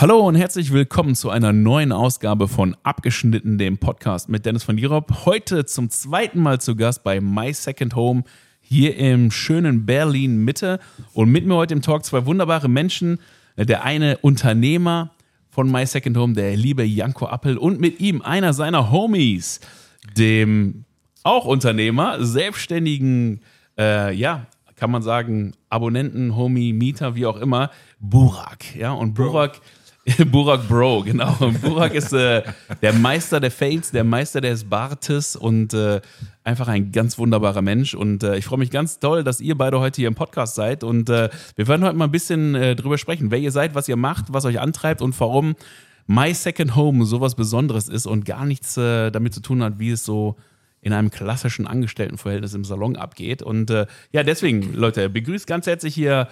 Hallo und herzlich willkommen zu einer neuen Ausgabe von Abgeschnitten, dem Podcast mit Dennis von Dierop. Heute zum zweiten Mal zu Gast bei My Second Home hier im schönen Berlin Mitte. Und mit mir heute im Talk zwei wunderbare Menschen. Der eine Unternehmer von My Second Home, der liebe Janko Appel und mit ihm einer seiner Homies, dem auch Unternehmer, selbstständigen, äh, ja, kann man sagen, Abonnenten, Homie, Mieter, wie auch immer, Burak. Ja, und Burak. Bro Burak Bro, genau. Burak ist äh, der Meister der Fails, der Meister des Bartes und äh, einfach ein ganz wunderbarer Mensch. Und äh, ich freue mich ganz toll, dass ihr beide heute hier im Podcast seid. Und äh, wir werden heute mal ein bisschen äh, drüber sprechen, wer ihr seid, was ihr macht, was euch antreibt und warum My Second Home sowas Besonderes ist und gar nichts äh, damit zu tun hat, wie es so in einem klassischen Angestelltenverhältnis im Salon abgeht. Und ja, deswegen, Leute, begrüßt ganz herzlich hier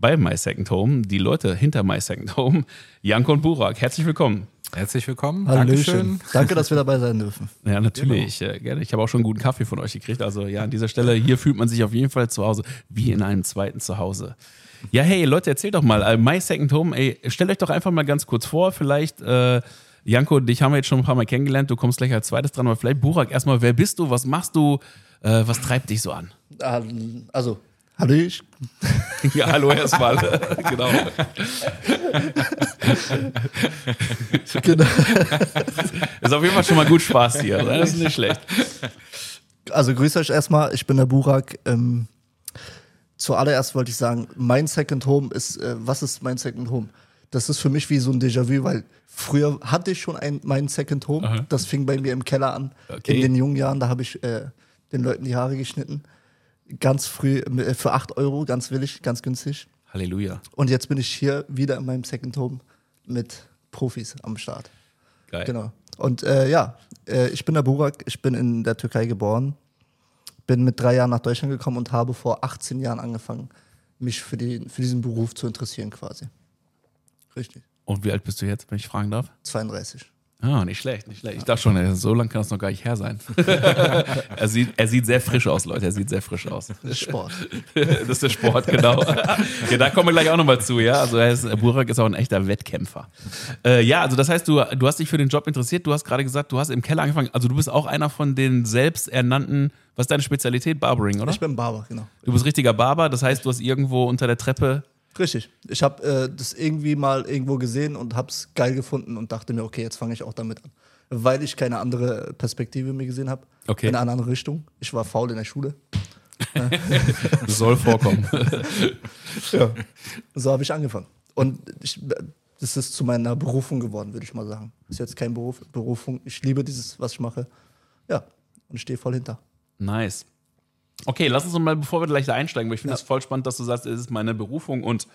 bei My Second Home, die Leute hinter My Second Home, Janko und Burak. Herzlich willkommen. Herzlich willkommen. Hallöchen. Danke, dass wir dabei sein dürfen. Ja, natürlich. Genau. Gerne. Ich habe auch schon einen guten Kaffee von euch gekriegt. Also ja, an dieser Stelle, hier fühlt man sich auf jeden Fall zu Hause, wie in einem zweiten Zuhause. Ja, hey Leute, erzählt doch mal, äh, My Second Home, ey, stellt euch doch einfach mal ganz kurz vor, vielleicht, äh, Janko, dich haben wir jetzt schon ein paar Mal kennengelernt, du kommst gleich als zweites dran, aber vielleicht Burak, erstmal, wer bist du, was machst du, äh, was treibt dich so an? Also, Hallo ich. Ja, hallo erstmal. genau. genau. Ist auf jeden Fall schon mal gut Spaß hier. Das ist nicht schlecht. Also grüß euch erstmal, ich bin der Burak. Ähm, zuallererst wollte ich sagen, mein Second Home ist, äh, was ist mein Second Home? Das ist für mich wie so ein Déjà-vu, weil früher hatte ich schon ein, mein Second Home. Aha. Das fing bei mir im Keller an. Okay. In den jungen Jahren, da habe ich äh, den Leuten die Haare geschnitten ganz früh äh, für 8 Euro, ganz willig, ganz günstig. Halleluja. Und jetzt bin ich hier wieder in meinem Second Home mit Profis am Start. Geil. Genau. Und äh, ja, äh, ich bin der Burak, ich bin in der Türkei geboren, bin mit drei Jahren nach Deutschland gekommen und habe vor 18 Jahren angefangen, mich für, die, für diesen Beruf zu interessieren quasi. Richtig. Und wie alt bist du jetzt, wenn ich fragen darf? 32. Ah, nicht schlecht, nicht schlecht. Ich dachte schon, so lange kann es noch gar nicht her sein. er, sieht, er sieht sehr frisch aus, Leute. Er sieht sehr frisch aus. Das ist Sport. das ist der Sport, genau. ja, da kommen wir gleich auch nochmal zu, ja. Also er ist, Burak ist auch ein echter Wettkämpfer. Äh, ja, also das heißt, du, du hast dich für den Job interessiert. Du hast gerade gesagt, du hast im Keller angefangen. Also du bist auch einer von den selbsternannten, was ist deine Spezialität? Barbering, oder? Ich bin Barber, genau. Du bist richtiger Barber. Das heißt, du hast irgendwo unter der Treppe Richtig. Ich habe äh, das irgendwie mal irgendwo gesehen und habe es geil gefunden und dachte mir, okay, jetzt fange ich auch damit an. Weil ich keine andere Perspektive mir gesehen habe. Okay. In eine andere Richtung. Ich war faul in der Schule. soll vorkommen. ja. So habe ich angefangen. Und ich, das ist zu meiner Berufung geworden, würde ich mal sagen. Ist jetzt kein Beruf, Berufung. Ich liebe dieses, was ich mache. Ja, und stehe voll hinter. Nice. Okay, lass uns mal, bevor wir gleich da einsteigen, weil ich finde es ja. voll spannend, dass du sagst, es ist meine Berufung und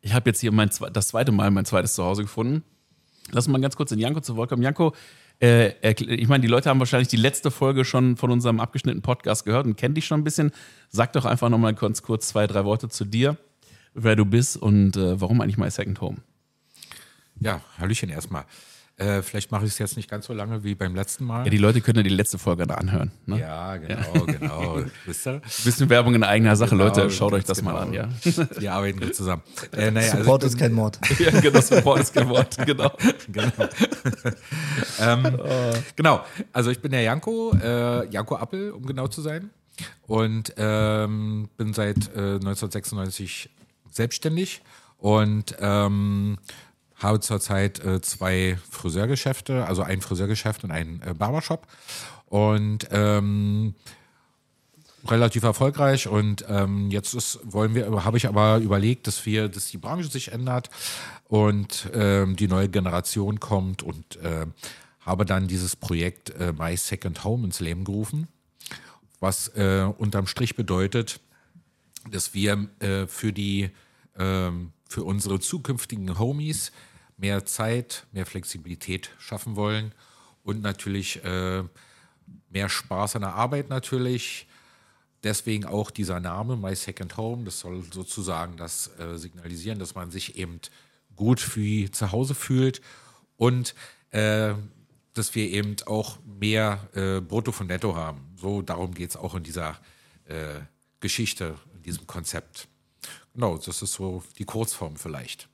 ich habe jetzt hier mein, das zweite Mal mein zweites Zuhause gefunden. Lass uns mal ganz kurz in Janko zu Wort kommen. Janko, äh, ich meine, die Leute haben wahrscheinlich die letzte Folge schon von unserem abgeschnittenen Podcast gehört und kennen dich schon ein bisschen. Sag doch einfach nochmal ganz kurz zwei, drei Worte zu dir, wer du bist und äh, warum eigentlich My Second Home. Ja, Hallöchen erstmal. Äh, vielleicht mache ich es jetzt nicht ganz so lange wie beim letzten Mal. Ja, die Leute können ja die letzte Folge da anhören. Ne? Ja, genau, ja. genau. Wisst ihr? Bisschen Werbung in eigener Sache, genau, Leute. Schaut euch das genau. mal an, ja. Wir arbeiten gut zusammen. Äh, naja, also Support also ist kein Mord. ja, genau, Support ist kein Mord, genau. genau. ähm, genau, also ich bin der Janko, äh, Janko Appel, um genau zu sein. Und ähm, bin seit äh, 1996 selbstständig und ähm, habe zurzeit äh, zwei Friseurgeschäfte, also ein Friseurgeschäft und ein äh, Barbershop. Und ähm, relativ erfolgreich und ähm, jetzt ist, wollen wir, habe ich aber überlegt, dass wir, dass die Branche sich ändert und ähm, die neue Generation kommt und äh, habe dann dieses Projekt äh, My Second Home ins Leben gerufen, was äh, unterm Strich bedeutet, dass wir äh, für die ähm, für unsere zukünftigen Homies mehr Zeit, mehr Flexibilität schaffen wollen und natürlich äh, mehr Spaß an der Arbeit natürlich. Deswegen auch dieser Name My Second Home. Das soll sozusagen das äh, signalisieren, dass man sich eben gut wie zu Hause fühlt und äh, dass wir eben auch mehr äh, Brutto von Netto haben. So darum geht es auch in dieser äh, Geschichte, in diesem Konzept. Genau, das ist so die Kurzform vielleicht.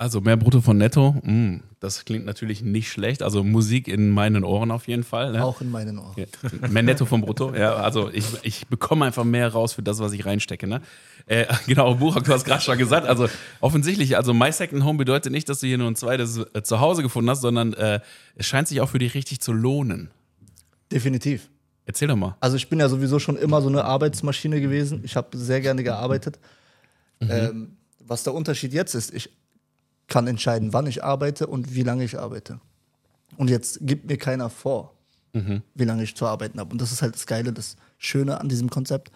Also mehr Brutto von Netto, mm, das klingt natürlich nicht schlecht. Also Musik in meinen Ohren auf jeden Fall. Ne? Auch in meinen Ohren. Ja. Mehr Netto vom Brutto. Ja, also ich, ich bekomme einfach mehr raus für das, was ich reinstecke. Ne? Äh, genau, Buchak, du hast gerade schon gesagt. Also offensichtlich, also My Second Home bedeutet nicht, dass du hier nur ein zweites äh, Zuhause gefunden hast, sondern äh, es scheint sich auch für dich richtig zu lohnen. Definitiv. Erzähl doch mal. Also ich bin ja sowieso schon immer so eine Arbeitsmaschine gewesen. Ich habe sehr gerne gearbeitet. Mhm. Ähm, was der Unterschied jetzt ist, ich kann entscheiden, wann ich arbeite und wie lange ich arbeite. Und jetzt gibt mir keiner vor, mhm. wie lange ich zu arbeiten habe. Und das ist halt das Geile, das Schöne an diesem Konzept.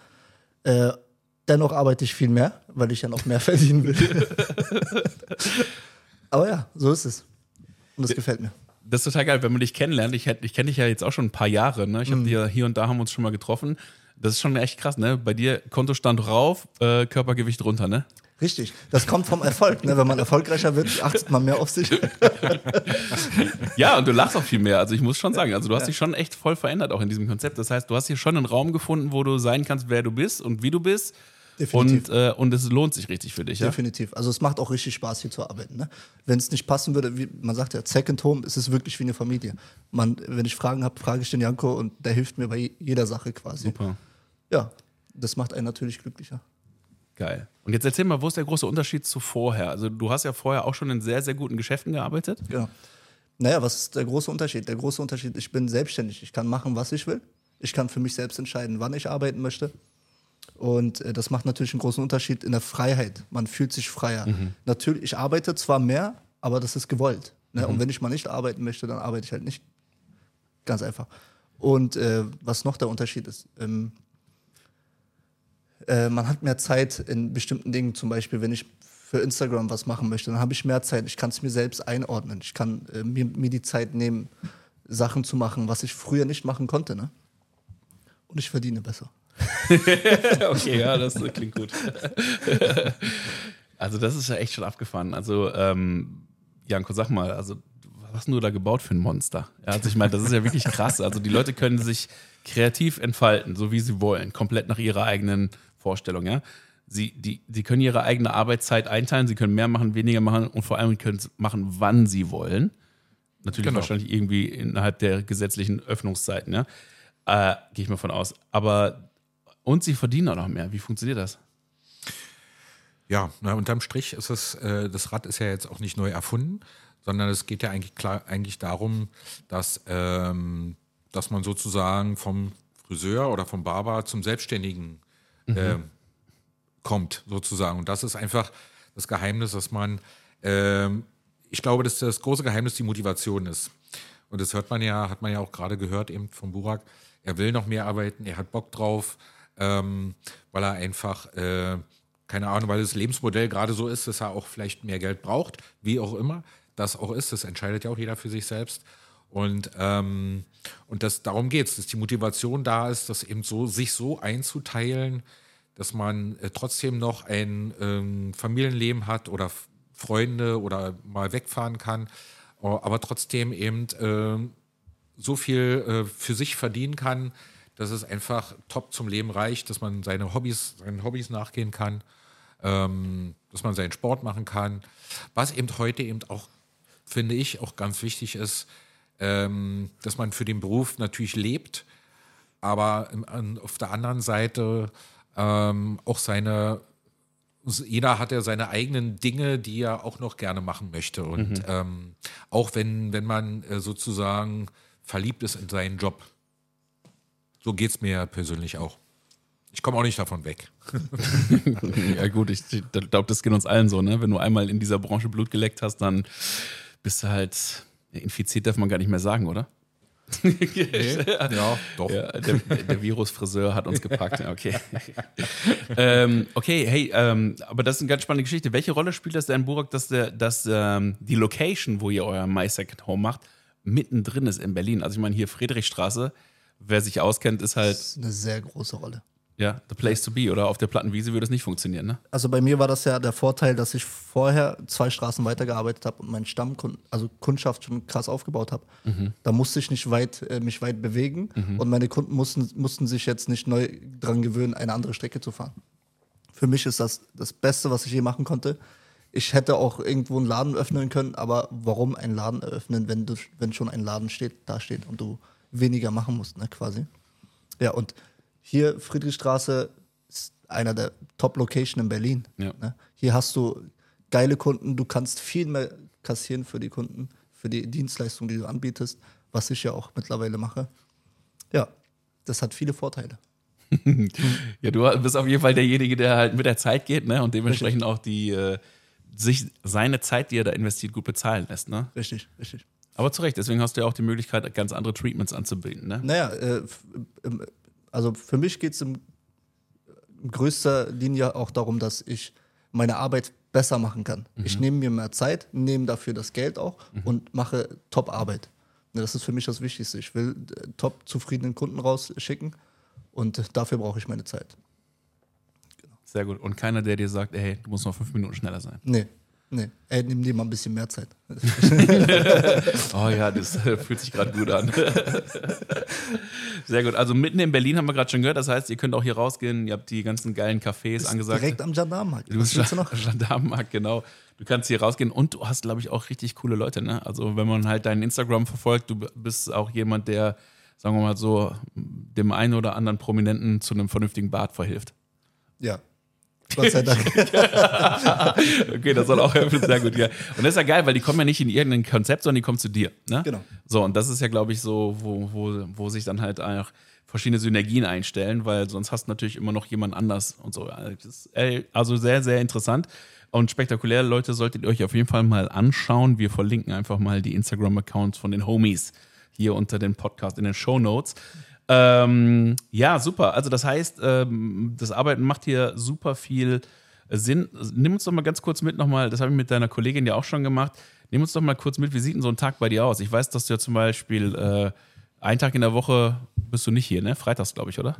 Äh, dennoch arbeite ich viel mehr, weil ich ja noch mehr verdienen will. Aber ja, so ist es. Und das gefällt mir. Das ist total geil, wenn man dich kennenlernt. Ich, ich kenne dich ja jetzt auch schon ein paar Jahre. Ne? Ich habe mhm. dir hier und da haben wir uns schon mal getroffen. Das ist schon echt krass, ne? Bei dir Kontostand rauf, äh, Körpergewicht runter, ne? Richtig. Das kommt vom Erfolg. Ne? Wenn man erfolgreicher wird, achtet man mehr auf sich. ja, und du lachst auch viel mehr. Also ich muss schon sagen, also du hast dich schon echt voll verändert auch in diesem Konzept. Das heißt, du hast hier schon einen Raum gefunden, wo du sein kannst, wer du bist und wie du bist. Definitiv. Und, äh, und es lohnt sich richtig für dich, ja? Definitiv. Also es macht auch richtig Spaß, hier zu arbeiten. Ne? Wenn es nicht passen würde, wie man sagt ja, Second Home, ist es wirklich wie eine Familie. Man, wenn ich Fragen habe, frage ich den Janko und der hilft mir bei jeder Sache quasi. Super. Ja, das macht einen natürlich glücklicher. Geil. Und jetzt erzähl mal, wo ist der große Unterschied zu vorher? Also du hast ja vorher auch schon in sehr, sehr guten Geschäften gearbeitet. Ja. Naja, was ist der große Unterschied? Der große Unterschied, ich bin selbstständig. Ich kann machen, was ich will. Ich kann für mich selbst entscheiden, wann ich arbeiten möchte. Und äh, das macht natürlich einen großen Unterschied in der Freiheit. Man fühlt sich freier. Mhm. Natürlich, ich arbeite zwar mehr, aber das ist gewollt. Ne? Mhm. Und wenn ich mal nicht arbeiten möchte, dann arbeite ich halt nicht. Ganz einfach. Und äh, was noch der Unterschied ist, ähm, äh, man hat mehr Zeit in bestimmten Dingen, zum Beispiel, wenn ich für Instagram was machen möchte, dann habe ich mehr Zeit. Ich kann es mir selbst einordnen. Ich kann äh, mir, mir, die Zeit nehmen, Sachen zu machen, was ich früher nicht machen konnte. Ne? Und ich verdiene besser. okay, ja, das klingt gut. also, das ist ja echt schon abgefahren. Also, ähm, Janko, sag mal, also, was hast du da gebaut für ein Monster? Ja, also, ich meine, das ist ja wirklich krass. Also, die Leute können sich kreativ entfalten, so wie sie wollen, komplett nach ihrer eigenen Vorstellung, ja. Sie, die, sie können ihre eigene Arbeitszeit einteilen, sie können mehr machen, weniger machen und vor allem können machen, wann sie wollen. Natürlich genau. wahrscheinlich irgendwie innerhalb der gesetzlichen Öffnungszeiten, ja. Äh, Gehe ich mal von aus. Aber und sie verdienen auch noch mehr. Wie funktioniert das? Ja, na, unterm Strich ist es, äh, das Rad ist ja jetzt auch nicht neu erfunden, sondern es geht ja eigentlich klar eigentlich darum, dass, ähm, dass man sozusagen vom Friseur oder vom Barber zum Selbstständigen mhm. äh, kommt, sozusagen. Und das ist einfach das Geheimnis, dass man, äh, ich glaube, dass das große Geheimnis die Motivation ist. Und das hört man ja, hat man ja auch gerade gehört eben vom Burak. Er will noch mehr arbeiten, er hat Bock drauf, ähm, weil er einfach, äh, keine Ahnung, weil das Lebensmodell gerade so ist, dass er auch vielleicht mehr Geld braucht, wie auch immer das auch ist. Das entscheidet ja auch jeder für sich selbst. Und, ähm, und das, darum geht es, dass die Motivation da ist, das eben so, sich so einzuteilen, dass man äh, trotzdem noch ein ähm, Familienleben hat oder Freunde oder mal wegfahren kann, aber trotzdem eben äh, so viel äh, für sich verdienen kann, dass es einfach top zum Leben reicht, dass man seine Hobbys, seinen Hobbys nachgehen kann, ähm, dass man seinen Sport machen kann. Was eben heute eben auch, finde ich, auch ganz wichtig ist, ähm, dass man für den Beruf natürlich lebt, aber im, auf der anderen Seite ähm, auch seine, jeder hat ja seine eigenen Dinge, die er auch noch gerne machen möchte. Und mhm. Ähm, auch wenn, wenn man äh, sozusagen verliebt ist in seinen Job, so geht es mir persönlich auch. Ich komme auch nicht davon weg. ja, gut, ich glaube, das geht uns allen so, ne? Wenn du einmal in dieser Branche Blut geleckt hast, dann bist du halt infiziert, darf man gar nicht mehr sagen, oder? nee, ja, doch. Ja, der, der Virusfriseur hat uns gepackt. Okay. ähm, okay, hey, ähm, aber das ist eine ganz spannende Geschichte. Welche Rolle spielt das denn, Burak, dass, der, dass ähm, die Location, wo ihr euer My Second Home macht, mittendrin ist in Berlin? Also ich meine, hier Friedrichstraße, wer sich auskennt, ist halt. Das ist eine sehr große Rolle. Ja, the place to be. Oder auf der Plattenwiese würde es nicht funktionieren, ne? Also bei mir war das ja der Vorteil, dass ich vorher zwei Straßen weitergearbeitet habe und meinen Stammkunden, also Kundschaft schon krass aufgebaut habe. Mhm. Da musste ich nicht weit, äh, mich weit bewegen mhm. und meine Kunden mussten, mussten sich jetzt nicht neu dran gewöhnen, eine andere Strecke zu fahren. Für mich ist das das Beste, was ich je machen konnte. ich hätte auch irgendwo einen Laden öffnen können, aber warum einen Laden eröffnen, wenn, du, wenn schon ein Laden steht, da steht und du weniger machen musst, ne, quasi. Ja, und hier Friedrichstraße ist einer der Top-Location in Berlin. Ja. Ne? Hier hast du geile Kunden, du kannst viel mehr kassieren für die Kunden, für die Dienstleistung, die du anbietest, was ich ja auch mittlerweile mache. Ja, das hat viele Vorteile. Ja, du bist auf jeden Fall derjenige, der halt mit der Zeit geht, ne? Und dementsprechend auch die äh, sich seine Zeit, die er da investiert, gut bezahlen lässt, ne? Richtig, richtig. Aber zu Recht, deswegen hast du ja auch die Möglichkeit, ganz andere Treatments anzubieten, ne? Naja, äh, also für mich geht es in größter Linie auch darum, dass ich meine Arbeit besser machen kann. Ich nehme mir mehr Zeit, nehme dafür das Geld auch und mache Top-Arbeit. Ne, Das ist für mich das Wichtigste. Ich will äh, top zufriedenen Kunden rausschicken und dafür brauche ich meine Zeit. Sehr gut. Und keiner, der dir sagt, ey, du musst noch fünf Minuten schneller sein. Nee, nee. Ey, nimm dir mal ein bisschen mehr Zeit. Oh ja, das äh, fühlt sich gerade gut an. Sehr gut. Also mitten in Berlin haben wir gerade schon gehört. Das heißt, ihr könnt auch hier rausgehen. Ihr habt die ganzen geilen Cafés angesagt. Direkt am Gendarmenmarkt. Du bist du noch? Gendarmenmarkt, genau. Du kannst hier rausgehen und du hast, glaube ich, auch richtig coole Leute. Ne? Also wenn man halt deinen Instagram verfolgt, du bist auch jemand, der, sagen wir mal so, dem einen oder anderen Prominenten zu einem vernünftigen Bart verhilft. Ja. Gott sei Dank. Okay, das soll auch helfen. Sehr gut, ja. Und das ist ja geil, weil die kommen ja nicht in irgendein Konzept, sondern die kommen zu dir. Ne? Genau. So, und das ist ja, glaube ich, so, wo, wo, wo sich dann halt auch verschiedene Synergien einstellen, weil sonst hast du natürlich immer noch jemand anders und so. Ey, Also sehr, sehr interessant und spektakulär. Leute, solltet ihr euch auf jeden Fall mal anschauen. Wir verlinken einfach mal die Instagram-Accounts von den Homies hier unter dem Podcast in den Show Notes. Ähm, ja, super. Also das heißt, ähm, das Arbeiten macht hier super viel Sinn. Nimm uns doch mal ganz kurz mit nochmal, das habe ich mit deiner Kollegin ja auch schon gemacht. Nimm uns doch mal kurz mit, wie sieht denn so ein Tag bei dir aus? Ich weiß, dass du ja zum Beispiel äh, einen Tag in der Woche bist du nicht hier, ne? Freitags, glaube ich, oder?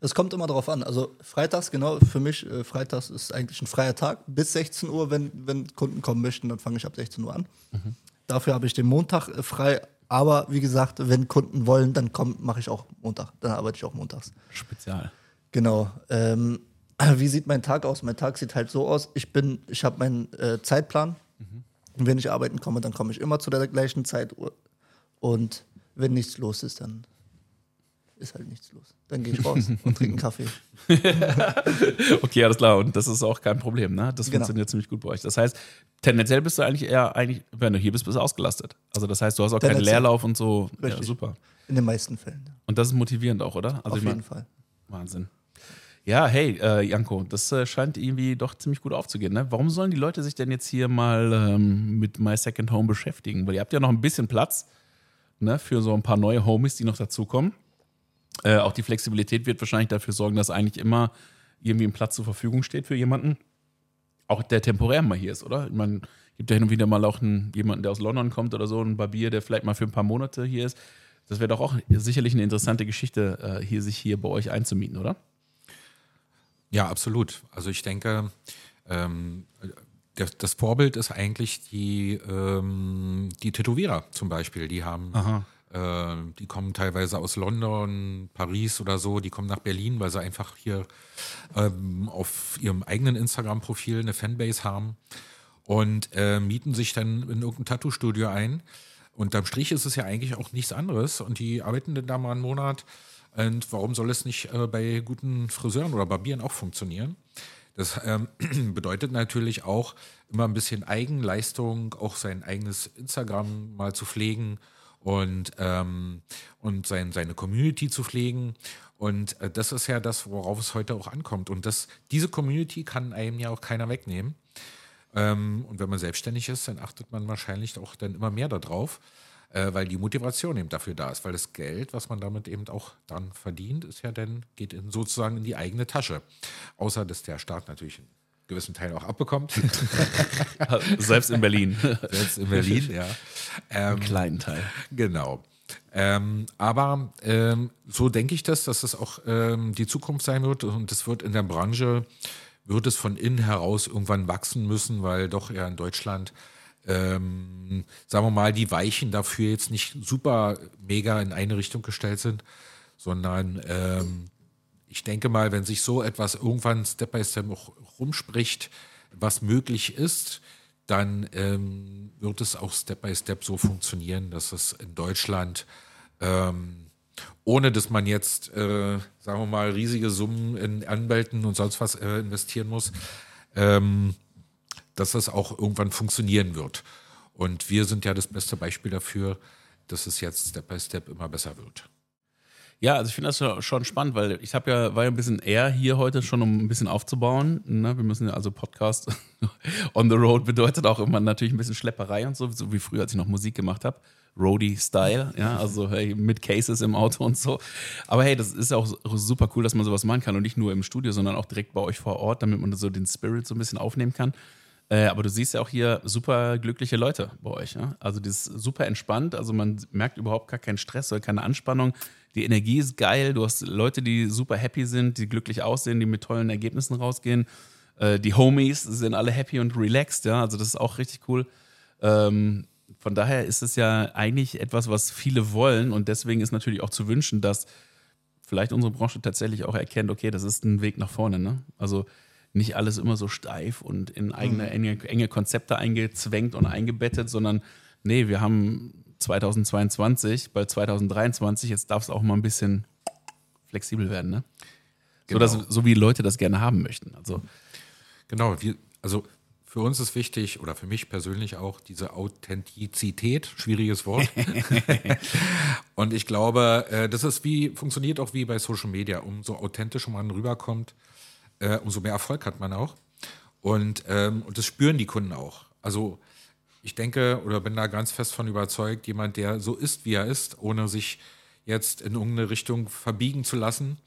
Es kommt immer darauf an. Also freitags, genau, für mich, äh, freitags ist eigentlich ein freier Tag. Bis 16 Uhr, wenn, wenn Kunden kommen möchten, dann fange ich ab 16 Uhr an. Dafür habe ich den Montag äh, frei. Aber wie gesagt, wenn Kunden wollen, dann mache ich auch Montag. Dann arbeite ich auch montags. Spezial. Genau. Ähm, wie sieht mein Tag aus? Mein Tag sieht halt so aus. Ich bin, ich habe meinen äh, Zeitplan. Und wenn ich arbeiten komme, dann komme ich immer zu der gleichen Zeit. Und wenn nichts los ist, dann ist halt nichts los. Dann gehe ich raus und trinke einen Kaffee. Okay, alles klar. Und das ist auch kein Problem, ne? Das Genau. funktioniert ziemlich gut bei euch. Das heißt, tendenziell bist du eigentlich eher, eigentlich, wenn du hier bist, bist du ausgelastet. Also das heißt, du hast auch keinen. Leerlauf und so. Ja, Richtig. super. In den meisten Fällen. ja. Und das ist motivierend auch, oder? Also Auf ich mein- jeden Fall. Wahnsinn. Ja, hey, äh, Janko, das äh, scheint irgendwie doch ziemlich gut aufzugehen. Ne? Warum sollen die Leute sich denn jetzt hier mal ähm, mit My Second Home beschäftigen? Weil ihr habt ja noch ein bisschen Platz ne, für so ein paar neue Homies, die noch dazukommen. Äh, auch die Flexibilität wird wahrscheinlich dafür sorgen, dass eigentlich immer irgendwie ein Platz zur Verfügung steht für jemanden. Auch der temporär mal hier ist, oder? Ich meine, gibt ja hin und wieder mal auch einen, jemanden, der aus London kommt oder so, einen Barbier, der vielleicht mal für ein paar Monate hier ist. Das wäre doch auch sicherlich eine interessante Geschichte, äh, hier sich hier bei euch einzumieten, oder? Ja, absolut. Also ich denke, ähm, das, das Vorbild ist eigentlich die, ähm, die Tätowierer zum Beispiel. Die haben, äh, die kommen teilweise aus London, Paris oder so, die kommen nach Berlin, weil sie einfach hier ähm, auf ihrem eigenen Instagram-Profil eine Fanbase haben und äh, mieten sich dann in irgendein Tattoo-Studio ein. Unterm Strich ist es ja eigentlich auch nichts anderes und die arbeiten dann da mal einen Monat. Und warum soll es nicht äh, bei guten Friseuren oder Barbieren auch funktionieren? Das ähm, bedeutet natürlich auch immer ein bisschen Eigenleistung, auch sein eigenes Instagram mal zu pflegen und, ähm, und sein, seine Community zu pflegen. Und äh, das ist ja das, worauf es heute auch ankommt. Und das, diese Community kann einem ja auch keiner wegnehmen. Ähm, und wenn man selbstständig ist, dann achtet man wahrscheinlich auch dann immer mehr darauf, äh, weil die Motivation eben dafür da ist. Weil das Geld, was man damit eben auch dann verdient, ist ja dann, geht in, sozusagen in die eigene Tasche. Außer, dass der Staat natürlich einen gewissen Teil auch abbekommt. Selbst in Berlin. Selbst in Berlin, ja. Ähm, Einen kleinen Teil. Genau. Ähm, aber ähm, so denke ich das, dass das auch ähm, die Zukunft sein wird und es wird in der Branche, wird es von innen heraus irgendwann wachsen müssen, weil doch ja in Deutschland, ähm, sagen wir mal, die Weichen dafür jetzt nicht super mega in eine Richtung gestellt sind, sondern ähm, ich denke mal, wenn sich so etwas irgendwann Step by Step auch rumspricht, was möglich ist, dann ähm, wird es auch Step by Step so funktionieren, dass es in Deutschland, ähm, ohne dass man jetzt, äh, sagen wir mal, riesige Summen in Anwälten und sonst was äh, investieren muss, ähm, dass es auch irgendwann funktionieren wird. Und wir sind ja das beste Beispiel dafür, dass es jetzt Step by Step immer besser wird. Ja, also ich finde das schon spannend, weil ich habe ja, war ja ein bisschen eher hier heute schon, um ein bisschen aufzubauen. Ne? Wir müssen ja also Podcast on the road bedeutet auch immer natürlich ein bisschen Schlepperei und so, so wie früher, als ich noch Musik gemacht habe. Roadie-Style, ja, also hey, mit Cases im Auto und so. Aber hey, das ist ja auch super cool, dass man sowas machen kann und nicht nur im Studio, sondern auch direkt bei euch vor Ort, damit man so den Spirit so ein bisschen aufnehmen kann. Äh, aber du siehst ja auch hier super glückliche Leute bei euch. Ja? Also das ist super entspannt, also man merkt überhaupt gar keinen Stress oder keine Anspannung die Energie ist geil, du hast Leute, die super happy sind, die glücklich aussehen, die mit tollen Ergebnissen rausgehen. Äh, die Homies sind alle happy und relaxed, ja, also das ist auch richtig cool. Ähm, von daher ist es ja eigentlich etwas, was viele wollen und deswegen ist natürlich auch zu wünschen, dass vielleicht unsere Branche tatsächlich auch erkennt, okay, das ist ein Weg nach vorne. Ne? Also nicht alles immer so steif und in eigene mhm. enge, enge Konzepte eingezwängt und eingebettet, sondern nee, wir haben 2022, bald 2023, jetzt darf es auch mal ein bisschen flexibel werden, ne? Genau. So, dass, so wie Leute das gerne haben möchten. Also. Genau, wir, also für uns ist wichtig, oder für mich persönlich auch, diese Authentizität, schwieriges Wort. und ich glaube, äh, das ist wie, funktioniert auch wie bei Social Media. Umso authentischer man rüberkommt, äh, umso mehr Erfolg hat man auch. Und, ähm, und das spüren die Kunden auch. Also ich denke oder bin da ganz fest von überzeugt, jemand, der so ist, wie er ist, ohne sich jetzt in irgendeine Richtung verbiegen zu lassen,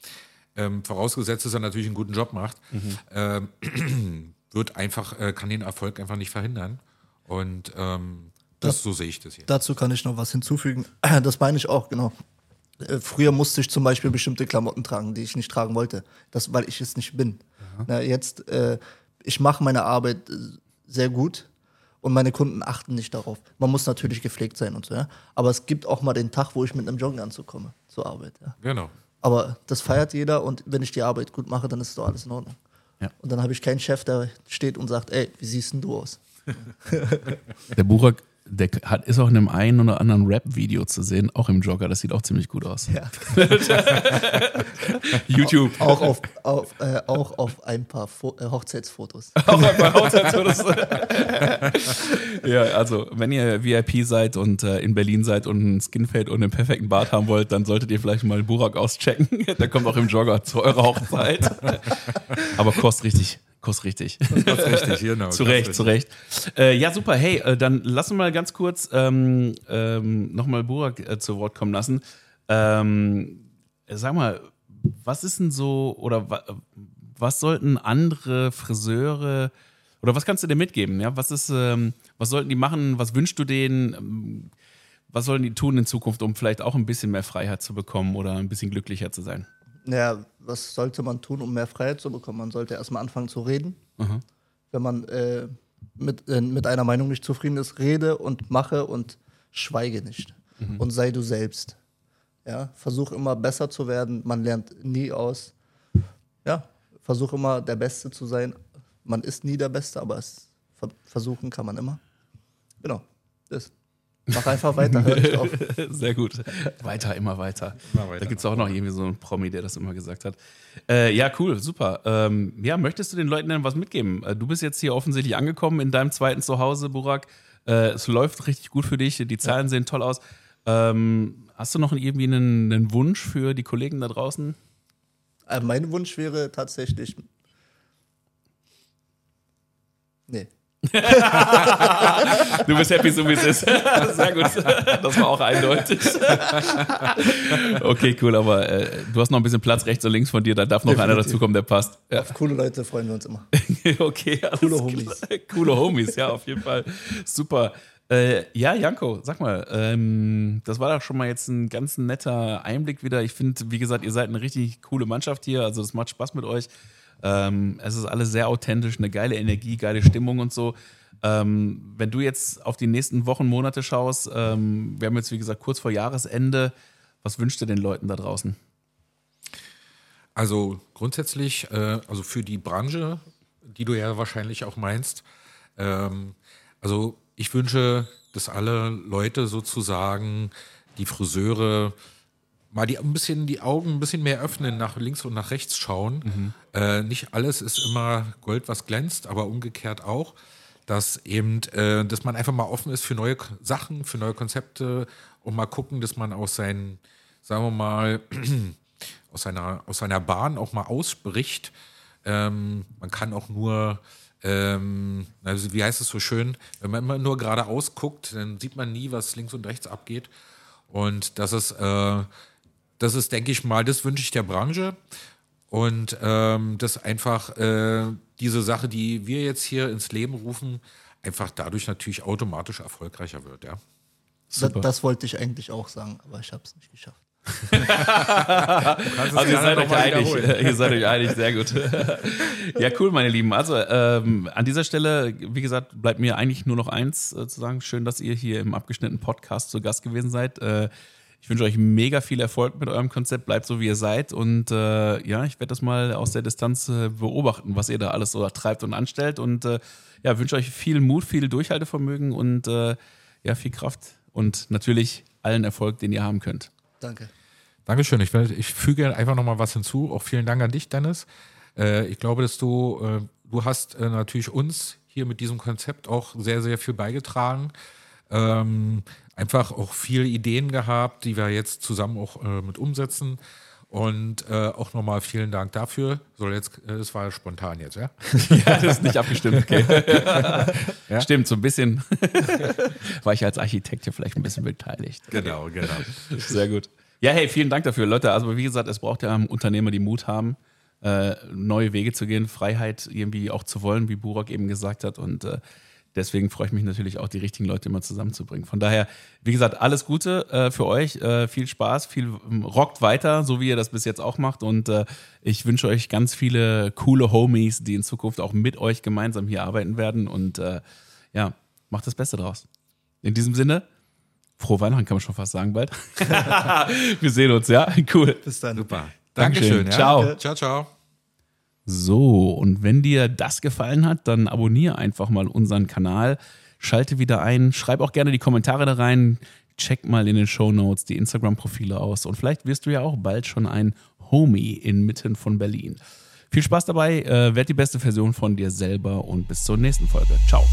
ähm, vorausgesetzt, dass er natürlich einen guten Job macht, mhm. ähm, wird einfach, äh, kann den Erfolg einfach nicht verhindern. Und ähm, das, das, so sehe ich das hier. Dazu kann ich noch was hinzufügen. Das meine ich auch, genau. Äh, früher musste ich zum Beispiel bestimmte Klamotten tragen, die ich nicht tragen wollte, das, weil ich es nicht bin. Na, jetzt, äh, ich mache meine Arbeit äh, sehr gut und meine Kunden achten nicht darauf. Man muss natürlich gepflegt sein und so, ja. Aber es gibt auch mal den Tag, wo ich mit einem Jogginganzug komme zur Arbeit, ja. Genau. Aber das feiert jeder und wenn ich die Arbeit gut mache, dann ist doch alles in Ordnung. Ja. Und dann habe ich keinen Chef, der steht und sagt, ey, wie siehst denn du aus? Der Burak der hat, ist auch in einem einen oder anderen Rap-Video zu sehen, auch im Jogger. Das sieht auch ziemlich gut aus. Ja. YouTube. Auch auf, auf, äh, auch auf ein paar Fo äh, Hochzeitsfotos. auch ein paar Hochzeitsfotos. ja, also, wenn ihr VIP seid und äh, in Berlin seid und ein Skinfade und einen perfekten Bart haben wollt, dann solltet ihr vielleicht mal Burak auschecken. Der kommt auch im Jogger zu eurer Hochzeit. Aber kostet richtig Kuss richtig. Kuss richtig, genau. zu Recht, zu Recht. Äh, ja, super. Hey, äh, dann lass uns mal ganz kurz ähm, ähm, nochmal Burak äh, zu Wort kommen lassen. Ähm, sag mal, was ist denn so, oder wa, was sollten andere Friseure, oder was kannst du dir mitgeben? Ja? Was, ist, ähm, was sollten die machen? Was wünschst du denen? Ähm, was sollen die tun in Zukunft, um vielleicht auch ein bisschen mehr Freiheit zu bekommen oder ein bisschen glücklicher zu sein? Naja, was sollte man tun, um mehr Freiheit zu bekommen? Man sollte erstmal anfangen zu reden. Mhm. Wenn man äh, mit, äh, mit einer Meinung nicht zufrieden ist, rede und mache und schweige nicht. Mhm. Und sei du selbst. Ja, versuch immer besser zu werden. Man lernt nie aus. Ja, versuch immer der Beste zu sein. Man ist nie der Beste, aber es versuchen kann man immer. Genau. Das. Mach einfach weiter, hör nicht auf. Sehr gut. Weiter, immer weiter. Immer weiter da gibt es auch noch irgendwie so einen Promi, der das immer gesagt hat. Äh, ja, cool, super. Ähm, ja, möchtest du den Leuten denn was mitgeben? Äh, du bist jetzt hier offensichtlich angekommen in deinem zweiten Zuhause, Burak. Äh, es läuft richtig gut für dich, die Zahlen ja. sehen toll aus. Ähm, hast du noch irgendwie einen, einen, Wunsch für die Kollegen da draußen? Äh, mein Wunsch wäre tatsächlich. Nee du bist happy, so wie es ist. Sehr gut. Das war auch eindeutig. okay, cool, aber äh, du hast noch ein bisschen Platz rechts und links von dir, da darf noch Definitiv. einer dazukommen, der passt. Ja. Auf coole Leute freuen wir uns immer. okay, coole Homies. Coole Homies, ja, auf jeden Fall. Super. Äh, ja, Janko, sag mal, ähm, das war doch schon mal jetzt ein ganz netter Einblick wieder. Ich finde, wie gesagt, ihr seid eine richtig coole Mannschaft hier, also das macht Spaß mit euch. Ähm, es ist alles sehr authentisch, eine geile Energie, geile Stimmung und so. Ähm, wenn du jetzt auf die nächsten Wochen, Monate schaust, ähm, wir haben jetzt, wie gesagt, kurz vor Jahresende, was wünschst du den Leuten da draußen? Also grundsätzlich, äh, also für die Branche die du ja wahrscheinlich auch meinst. Ähm, also ich wünsche, dass alle Leute sozusagen, die Friseure, mal die ein bisschen die Augen ein bisschen mehr öffnen, nach links und nach rechts schauen. Mhm. Äh, nicht alles ist immer Gold, was glänzt, aber umgekehrt auch, dass eben, äh, dass man einfach mal offen ist für neue Sachen, für neue Konzepte und mal gucken, dass man aus seinen, sagen wir mal, aus seiner, aus seiner Bahn auch mal ausbricht. Ähm, man kann auch nur ähm, also wie heißt es so schön, wenn man immer nur geradeaus guckt, dann sieht man nie, was links und rechts abgeht. Und das ist, äh, das ist, denke ich mal, das wünsche ich der Branche. Und ähm, dass einfach äh, diese Sache, die wir jetzt hier ins Leben rufen, einfach dadurch natürlich automatisch erfolgreicher wird, ja. Das, das wollte ich eigentlich auch sagen, aber ich habe es nicht geschafft also ihr seid, euch einig, ihr seid euch einig, sehr gut. ja, cool, meine Lieben. Also ähm, an dieser Stelle, wie gesagt, bleibt mir eigentlich nur noch eins äh, zu sagen. Schön, dass ihr hier im abgeschnittenen Podcast zu Gast gewesen seid. Äh, ich wünsche euch mega viel Erfolg mit eurem Konzept. Bleibt so, wie ihr seid. Und äh, ja, ich werde das mal aus der Distanz äh, beobachten, was ihr da alles so treibt und anstellt. Und äh, ja, wünsche euch viel Mut, viel Durchhaltevermögen und äh, ja, viel Kraft. Und natürlich allen Erfolg, den ihr haben könnt. Danke. Dankeschön. Ich, will, ich füge einfach nochmal was hinzu. Auch vielen Dank an dich, Dennis. Äh, ich glaube, dass du, äh, du hast äh, natürlich uns hier mit diesem Konzept auch sehr, sehr viel beigetragen. Ähm, einfach auch viele Ideen gehabt, die wir jetzt zusammen auch äh, mit umsetzen. Und äh, auch nochmal vielen Dank dafür. Soll jetzt, äh, das war spontan jetzt, ja? ja, das ist nicht abgestimmt, okay. ja? Stimmt, so ein bisschen war ich als Architekt hier vielleicht ein bisschen beteiligt. Genau, genau. Sehr gut. Ja, hey, vielen Dank dafür, Leute. Also wie gesagt, es braucht ja Unternehmer, die Mut haben, äh, neue Wege zu gehen, Freiheit irgendwie auch zu wollen, wie Burak eben gesagt hat. Und äh, deswegen freue ich mich natürlich auch, die richtigen Leute immer zusammenzubringen. Von daher, wie gesagt, alles Gute äh, für euch, äh, viel Spaß, viel ähm, rockt weiter, so wie ihr das bis jetzt auch macht. Und äh, ich wünsche euch ganz viele coole Homies, die in Zukunft auch mit euch gemeinsam hier arbeiten werden. Und äh, ja, macht das Beste draus. In diesem Sinne, frohe Weihnachten kann man schon fast sagen bald. Wir sehen uns, ja? Cool. Bis dann. Super. Dankeschön. Dankeschön ja. Ciao. Ciao, ciao. So, und wenn dir das gefallen hat, dann abonniere einfach mal unseren Kanal, schalte wieder ein, schreib auch gerne die Kommentare da rein, check mal in den Show Notes die Instagram-Profile aus und vielleicht wirst du ja auch bald schon ein Homie inmitten von Berlin. Viel Spaß dabei, äh, werd die beste Version von dir selber und bis zur nächsten Folge. Ciao.